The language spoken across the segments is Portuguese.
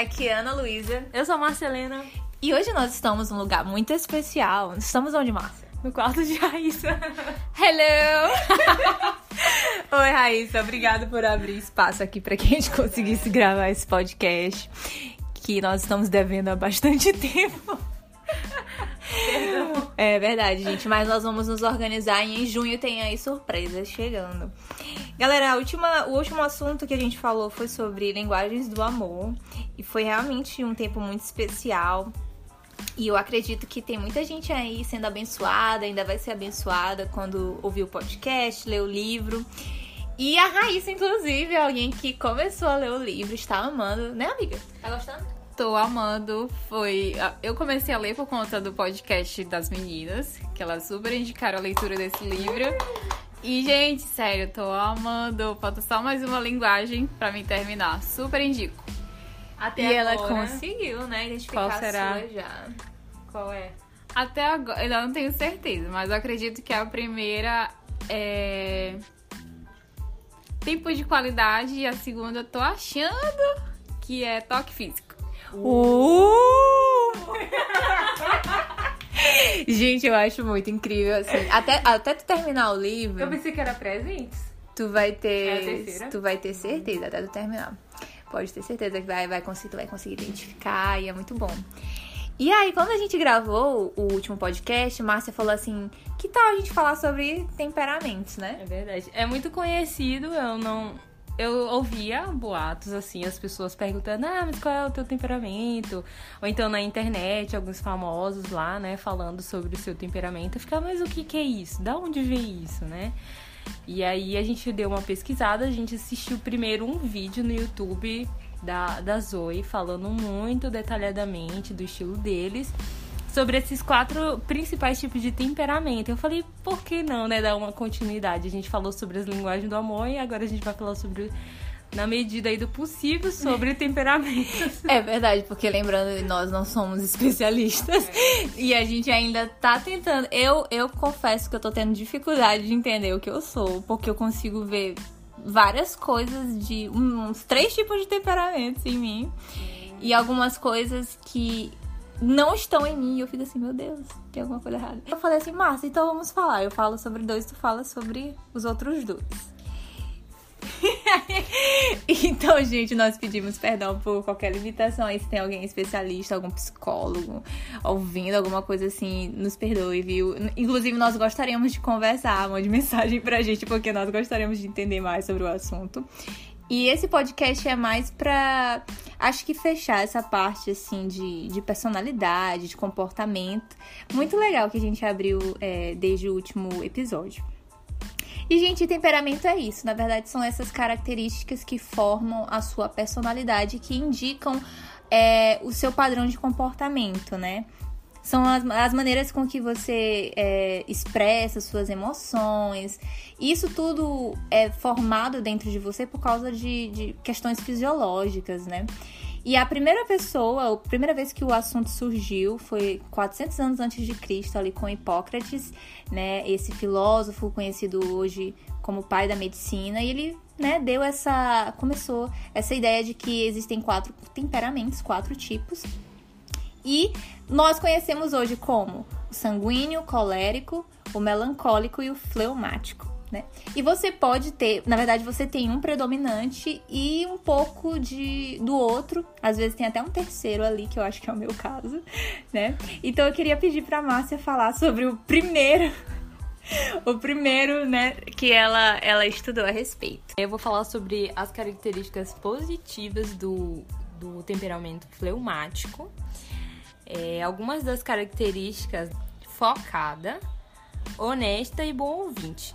Aqui é Ana Luísa. Eu sou a Marcelena. E hoje nós estamos num lugar muito especial. Estamos onde, Márcia? No quarto de Raíssa. Hello! Oi, Raíssa. Obrigada por abrir espaço aqui para que a gente conseguisse gravar esse podcast que nós estamos devendo há bastante tempo. É verdade, gente. Mas nós vamos nos organizar e em junho tem aí surpresas chegando. Galera, última, o último assunto que a gente falou foi sobre linguagens do amor. E foi realmente um tempo muito especial. E eu acredito que tem muita gente aí sendo abençoada, ainda vai ser abençoada quando ouvir o podcast, ler o livro. E a Raíssa, inclusive, é alguém que começou a ler o livro, está amando, né, amiga? Tá gostando? Tô amando. Foi. Eu comecei a ler por conta do podcast das meninas, que elas super indicaram a leitura desse livro. E, gente, sério, tô amando. Falta só mais uma linguagem pra me terminar. Super indico. Até e agora, ela conseguiu, né? Identificar qual será? a sua já. Qual é? Até agora, eu não tenho certeza, mas eu acredito que a primeira é. Tempo de qualidade e a segunda eu tô achando que é toque físico. Uh! Gente, eu acho muito incrível, assim. Até, até tu terminar o livro. Eu pensei que era presentes. Tu vai ter. É? Tu vai ter certeza até tu terminar. Pode ter certeza que vai, vai, conseguir, tu vai conseguir identificar e é muito bom. E aí, quando a gente gravou o último podcast, Márcia falou assim: que tal a gente falar sobre temperamentos, né? É verdade. É muito conhecido, eu não. Eu ouvia boatos, assim, as pessoas perguntando, ah, mas qual é o teu temperamento? Ou então na internet, alguns famosos lá, né, falando sobre o seu temperamento. Eu ficava, mas o que, que é isso? Da onde vem isso, né? E aí a gente deu uma pesquisada, a gente assistiu primeiro um vídeo no YouTube da, da Zoe falando muito detalhadamente do estilo deles sobre esses quatro principais tipos de temperamento. Eu falei, por que não, né, dar uma continuidade? A gente falou sobre as linguagens do amor e agora a gente vai falar sobre na medida aí do possível sobre temperamentos. É verdade, porque lembrando, nós não somos especialistas é. e a gente ainda tá tentando. Eu, eu confesso que eu tô tendo dificuldade de entender o que eu sou, porque eu consigo ver várias coisas de uns três tipos de temperamentos em mim e algumas coisas que não estão em mim. E eu fico assim, meu Deus, tem alguma coisa errada. Eu falei assim, Márcia, então vamos falar. Eu falo sobre dois, tu fala sobre os outros dois. então, gente, nós pedimos perdão por qualquer limitação aí. Se tem alguém especialista, algum psicólogo ouvindo alguma coisa assim, nos perdoe, viu? Inclusive, nós gostaríamos de conversar, mande mensagem pra gente, porque nós gostaríamos de entender mais sobre o assunto. E esse podcast é mais pra, acho que fechar essa parte, assim, de, de personalidade, de comportamento. Muito legal que a gente abriu é, desde o último episódio. E, gente, temperamento é isso. Na verdade, são essas características que formam a sua personalidade, que indicam é, o seu padrão de comportamento, né? São as, as maneiras com que você é, expressa suas emoções. Isso tudo é formado dentro de você por causa de, de questões fisiológicas, né? E a primeira pessoa, a primeira vez que o assunto surgiu foi 400 anos antes de Cristo, ali com Hipócrates, né? Esse filósofo conhecido hoje como pai da medicina, e ele, né, deu essa, começou essa ideia de que existem quatro temperamentos, quatro tipos, e nós conhecemos hoje como o sanguíneo, o colérico, o melancólico e o fleumático. Né? E você pode ter, na verdade, você tem um predominante e um pouco de do outro. Às vezes tem até um terceiro ali, que eu acho que é o meu caso, né? Então eu queria pedir para Márcia falar sobre o primeiro o primeiro, né, que ela, ela estudou a respeito. Eu vou falar sobre as características positivas do, do temperamento fleumático é, algumas das características focada, honesta e bom ouvinte.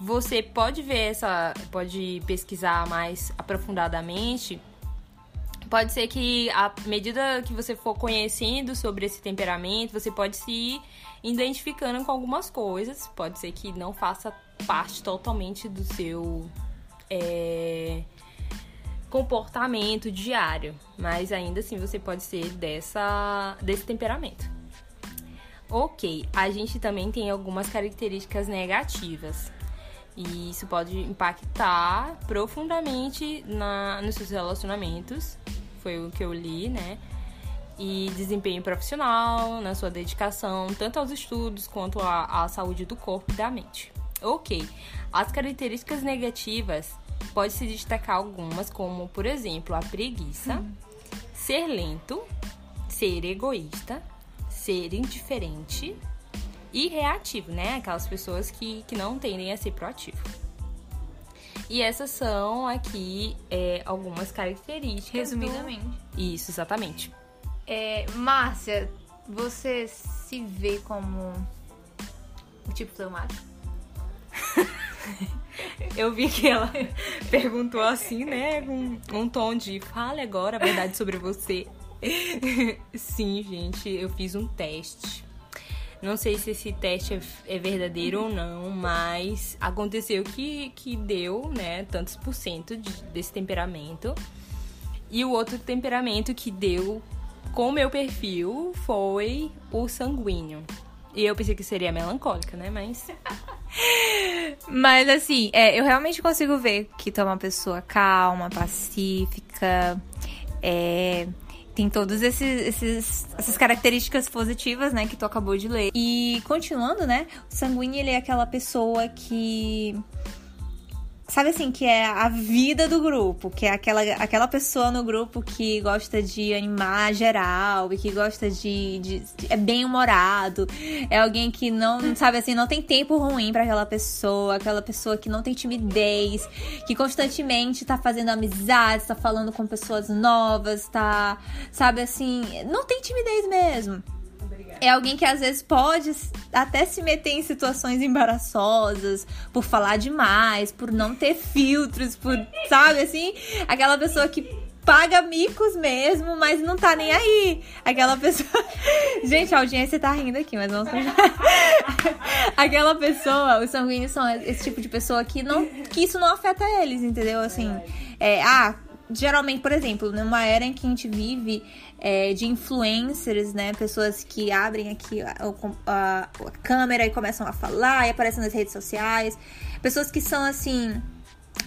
Você pode ver essa, pode pesquisar mais aprofundadamente. Pode ser que à medida que você for conhecendo sobre esse temperamento, você pode se ir identificando com algumas coisas. Pode ser que não faça parte totalmente do seu é, comportamento diário, mas ainda assim você pode ser dessa desse temperamento. Ok, a gente também tem algumas características negativas. E isso pode impactar profundamente na, nos seus relacionamentos. foi o que eu li, né? E desempenho profissional, na sua dedicação, tanto aos estudos quanto à, à saúde do corpo e da mente. Ok, as características negativas pode se destacar algumas, como por exemplo a preguiça, hum. ser lento, ser egoísta, ser indiferente e reativo, né? Aquelas pessoas que, que não tendem a ser proativo. E essas são aqui é, algumas características. Resumidamente. Do... Isso, exatamente. É, Márcia, você se vê como o tipo fleumático? Eu vi que ela perguntou assim, né? Com um tom de fale agora a verdade sobre você. Sim, gente, eu fiz um teste. Não sei se esse teste é, é verdadeiro ou não, mas aconteceu que, que deu, né, tantos por cento de, desse temperamento. E o outro temperamento que deu com o meu perfil foi o sanguíneo. E eu pensei que seria melancólica, né? Mas. Mas assim, é, eu realmente consigo ver que tu é uma pessoa calma, pacífica, é, tem todas essas características positivas, né, que tu acabou de ler. E continuando, né, o sanguíneo ele é aquela pessoa que sabe assim, que é a vida do grupo, que é aquela, aquela pessoa no grupo que gosta de animar geral e que gosta de, de, de é bem humorado, é alguém que não, sabe assim, não tem tempo ruim para aquela pessoa, aquela pessoa que não tem timidez, que constantemente tá fazendo amizades, tá falando com pessoas novas, tá, sabe assim, não tem timidez mesmo é alguém que às vezes pode até se meter em situações embaraçosas por falar demais, por não ter filtros, por, sabe assim? Aquela pessoa que paga micos mesmo, mas não tá nem aí. Aquela pessoa. Gente, a audiência tá rindo aqui, mas vamos Aquela pessoa, os sanguíneos são esse tipo de pessoa que não que isso não afeta eles, entendeu? Assim, é, ah, geralmente, por exemplo, numa era em que a gente vive é, de influencers, né? Pessoas que abrem aqui a, a, a, câmera e começam a falar e aparecem nas redes sociais. Pessoas que são, assim,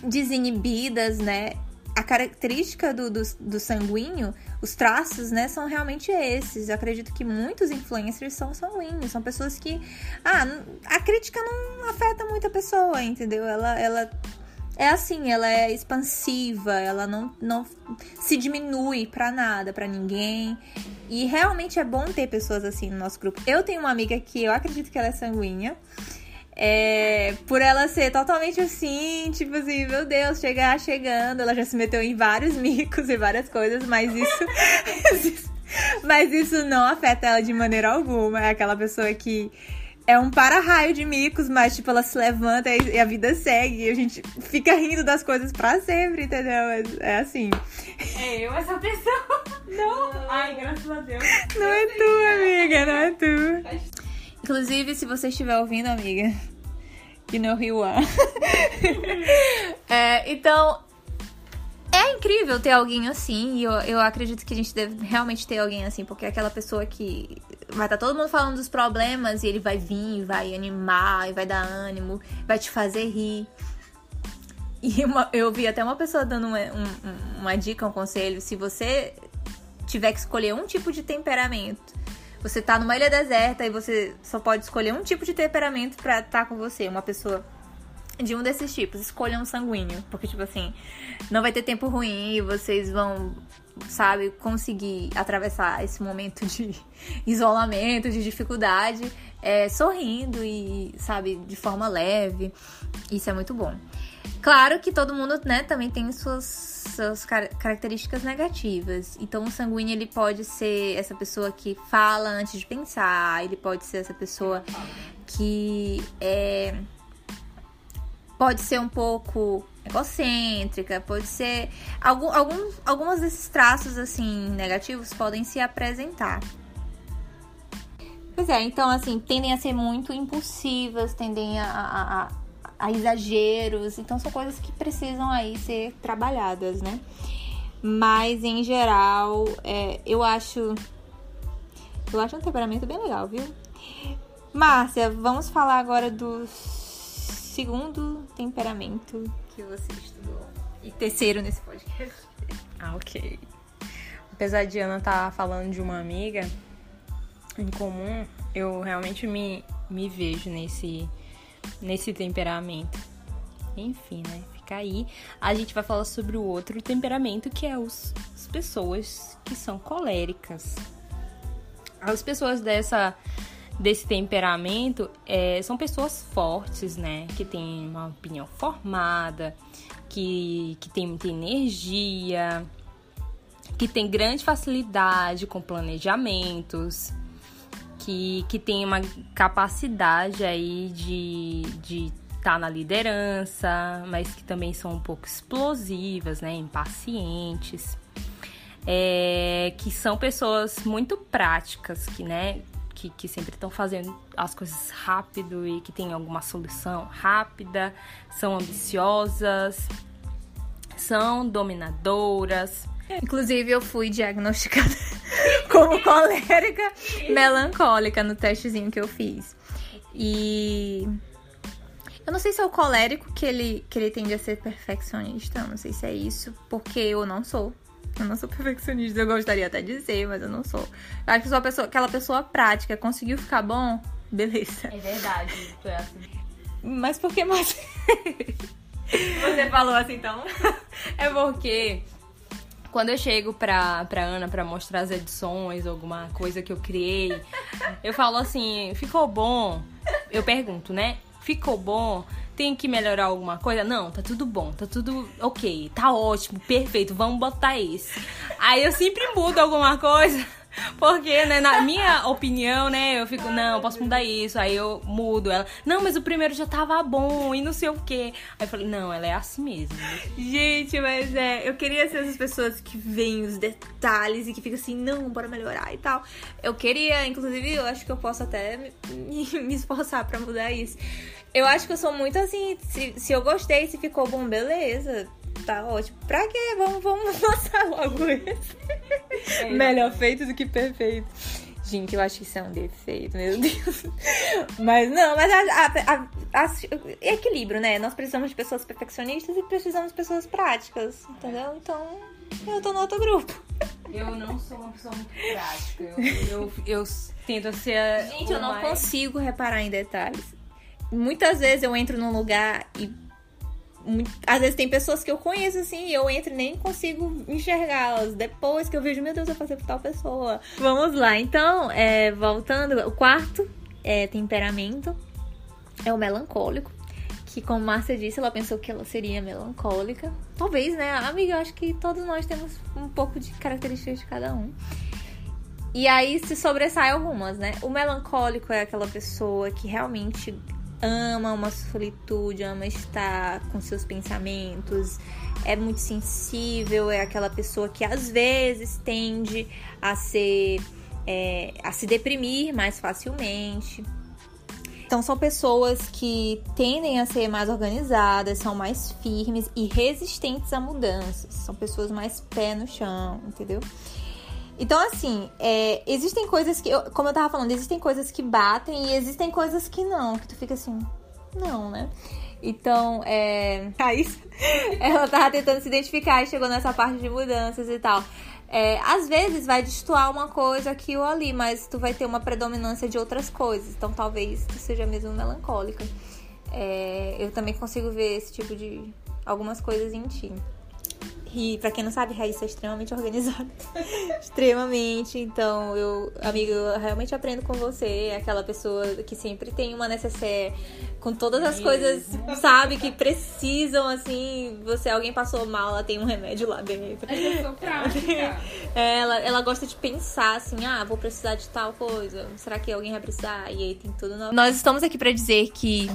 desinibidas, né? A característica do, do, do sanguíneo, os traços, né, são realmente esses. Eu acredito que muitos influencers são sanguíneos, são pessoas que. Ah, a crítica não afeta muito a pessoa, entendeu? Ela, ela é assim, ela é expansiva, ela não, não se diminui para nada, para ninguém. E realmente é bom ter pessoas assim no nosso grupo. Eu tenho uma amiga que eu acredito que ela é sanguínea. É, por ela ser totalmente assim, tipo assim, meu Deus, chegar chegando, ela já se meteu em vários micos e várias coisas, mas isso, mas isso não afeta ela de maneira alguma. É aquela pessoa que é um para-raio de micos, mas, tipo, ela se levanta e a vida segue. E a gente fica rindo das coisas pra sempre, entendeu? É, é assim. É eu essa pessoa. Não. Ai, graças a Deus. Não é tu, amiga, não é tu. Inclusive, se você estiver ouvindo, amiga, you know who you are. é, então, é incrível ter alguém assim, e eu, eu acredito que a gente deve realmente ter alguém assim, porque é aquela pessoa que vai estar tá todo mundo falando dos problemas e ele vai vir, vai animar, e vai dar ânimo, vai te fazer rir. E uma, eu vi até uma pessoa dando uma, um, uma dica, um conselho: se você tiver que escolher um tipo de temperamento, você tá numa ilha deserta e você só pode escolher um tipo de temperamento para estar tá com você, uma pessoa de um desses tipos, escolha um sanguíneo. Porque, tipo assim, não vai ter tempo ruim vocês vão, sabe, conseguir atravessar esse momento de isolamento, de dificuldade, é, sorrindo e, sabe, de forma leve. Isso é muito bom. Claro que todo mundo, né, também tem suas, suas car características negativas. Então, o sanguíneo, ele pode ser essa pessoa que fala antes de pensar, ele pode ser essa pessoa que é pode ser um pouco egocêntrica, pode ser. Algum, algum, alguns desses traços, assim, negativos podem se apresentar. Pois é, então, assim, tendem a ser muito impulsivas, tendem a, a, a, a exageros. Então, são coisas que precisam aí ser trabalhadas, né? Mas, em geral, é, eu acho. Eu acho um temperamento bem legal, viu? Márcia, vamos falar agora dos segundo temperamento que você estudou. E terceiro nesse podcast. Ah, ok. apesar de Ana estar tá falando de uma amiga em comum, eu realmente me, me vejo nesse, nesse temperamento. Enfim, né? Fica aí. A gente vai falar sobre o outro temperamento, que é os, as pessoas que são coléricas. As pessoas dessa desse temperamento é, são pessoas fortes, né? Que têm uma opinião formada, que, que tem muita energia, que tem grande facilidade com planejamentos, que, que tem uma capacidade aí de estar de tá na liderança, mas que também são um pouco explosivas, né? Impacientes. É, que são pessoas muito práticas, que, né, que, que sempre estão fazendo as coisas rápido e que tem alguma solução rápida, são ambiciosas, são dominadoras. Inclusive, eu fui diagnosticada como colérica melancólica no testezinho que eu fiz. E eu não sei se é o colérico que ele, que ele tende a ser perfeccionista, não sei se é isso, porque eu não sou. Eu não sou perfeccionista, eu gostaria até de ser, mas eu não sou. Eu acho que sou pessoa, aquela pessoa prática, conseguiu ficar bom, beleza. É verdade, tu é assim. Mas por que mais? Você falou assim então? é porque quando eu chego pra, pra Ana pra mostrar as edições, alguma coisa que eu criei, eu falo assim, ficou bom? Eu pergunto, né? Ficou bom? Tem que melhorar alguma coisa? Não, tá tudo bom, tá tudo ok, tá ótimo, perfeito, vamos botar esse. Aí eu sempre mudo alguma coisa. Porque, né, na minha opinião, né, eu fico, não, posso mudar isso. Aí eu mudo ela. Não, mas o primeiro já tava bom e não sei o quê. Aí eu falei, não, ela é assim mesmo. Gente, mas é, eu queria ser essas pessoas que veem os detalhes e que ficam assim, não, bora melhorar e tal. Eu queria, inclusive, eu acho que eu posso até me, me esforçar para mudar isso. Eu acho que eu sou muito assim, se, se eu gostei, se ficou bom, beleza tá ótimo. Pra quê? Vamos, vamos lançar logo esse. É Melhor feito do que perfeito. Gente, eu acho que isso é um defeito, meu Deus. Mas não, mas a, a, a, equilíbrio, né? Nós precisamos de pessoas perfeccionistas e precisamos de pessoas práticas, entendeu? Então, eu tô no outro grupo. Eu não sou uma pessoa muito prática. Eu, eu, eu tento ser. Gente, eu não mais... consigo reparar em detalhes. Muitas vezes eu entro num lugar e às vezes tem pessoas que eu conheço assim e eu entro e nem consigo enxergá-las. Depois que eu vejo, meu Deus, eu passei por tal pessoa. Vamos lá, então, é, voltando, o quarto é temperamento é o melancólico. Que, como Márcia disse, ela pensou que ela seria melancólica. Talvez, né? Amiga, eu acho que todos nós temos um pouco de características de cada um. E aí se sobressai algumas, né? O melancólico é aquela pessoa que realmente ama uma solitude, ama estar com seus pensamentos, é muito sensível, é aquela pessoa que às vezes tende a ser é, a se deprimir mais facilmente. Então são pessoas que tendem a ser mais organizadas, são mais firmes e resistentes a mudanças. São pessoas mais pé no chão, entendeu? Então, assim, é, existem coisas que, como eu tava falando, existem coisas que batem e existem coisas que não, que tu fica assim, não, né? Então, é. Thaís, ela tava tentando se identificar e chegou nessa parte de mudanças e tal. É, às vezes vai destoar uma coisa aqui ou ali, mas tu vai ter uma predominância de outras coisas. Então, talvez tu seja mesmo melancólica. É, eu também consigo ver esse tipo de. algumas coisas em ti. E pra quem não sabe, Raíssa é extremamente organizada. extremamente. Então, eu, amigo, eu realmente aprendo com você. É aquela pessoa que sempre tem uma necessaire com todas as coisas, sabe, que precisam, assim. Você, alguém passou mal, ela tem um remédio lá dentro. Eu sou prática. ela, ela gosta de pensar assim, ah, vou precisar de tal coisa. Será que alguém vai precisar? E aí tem tudo. No... Nós estamos aqui para dizer que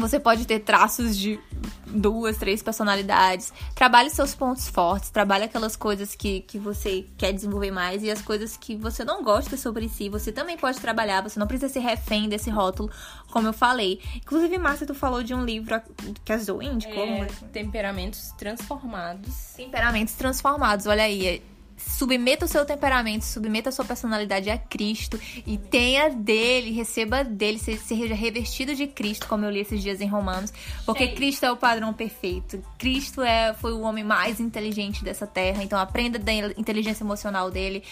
você pode ter traços de duas, três personalidades. Trabalhe seus pontos fortes, trabalhe aquelas coisas que, que você quer desenvolver mais e as coisas que você não gosta sobre si. Você também pode trabalhar, você não precisa ser refém desse rótulo, como eu falei. Inclusive, Márcia, tu falou de um livro que a Zoe indicou. É, temperamentos transformados. Temperamentos transformados, olha aí. Submeta o seu temperamento, submeta a sua personalidade a Cristo e tenha dele, receba dele, seja revestido de Cristo, como eu li esses dias em Romanos, porque Sim. Cristo é o padrão perfeito. Cristo é, foi o homem mais inteligente dessa terra, então aprenda da inteligência emocional dele,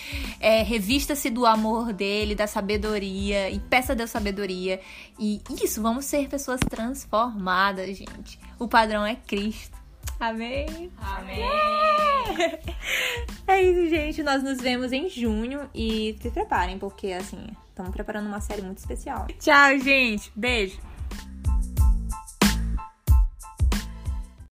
é, revista-se do amor dele, da sabedoria e peça a Deus sabedoria. E isso, vamos ser pessoas transformadas, gente. O padrão é Cristo. Amém. Amém. É isso, gente. Nós nos vemos em junho e se preparem, porque assim, estamos preparando uma série muito especial. Tchau, gente. Beijo.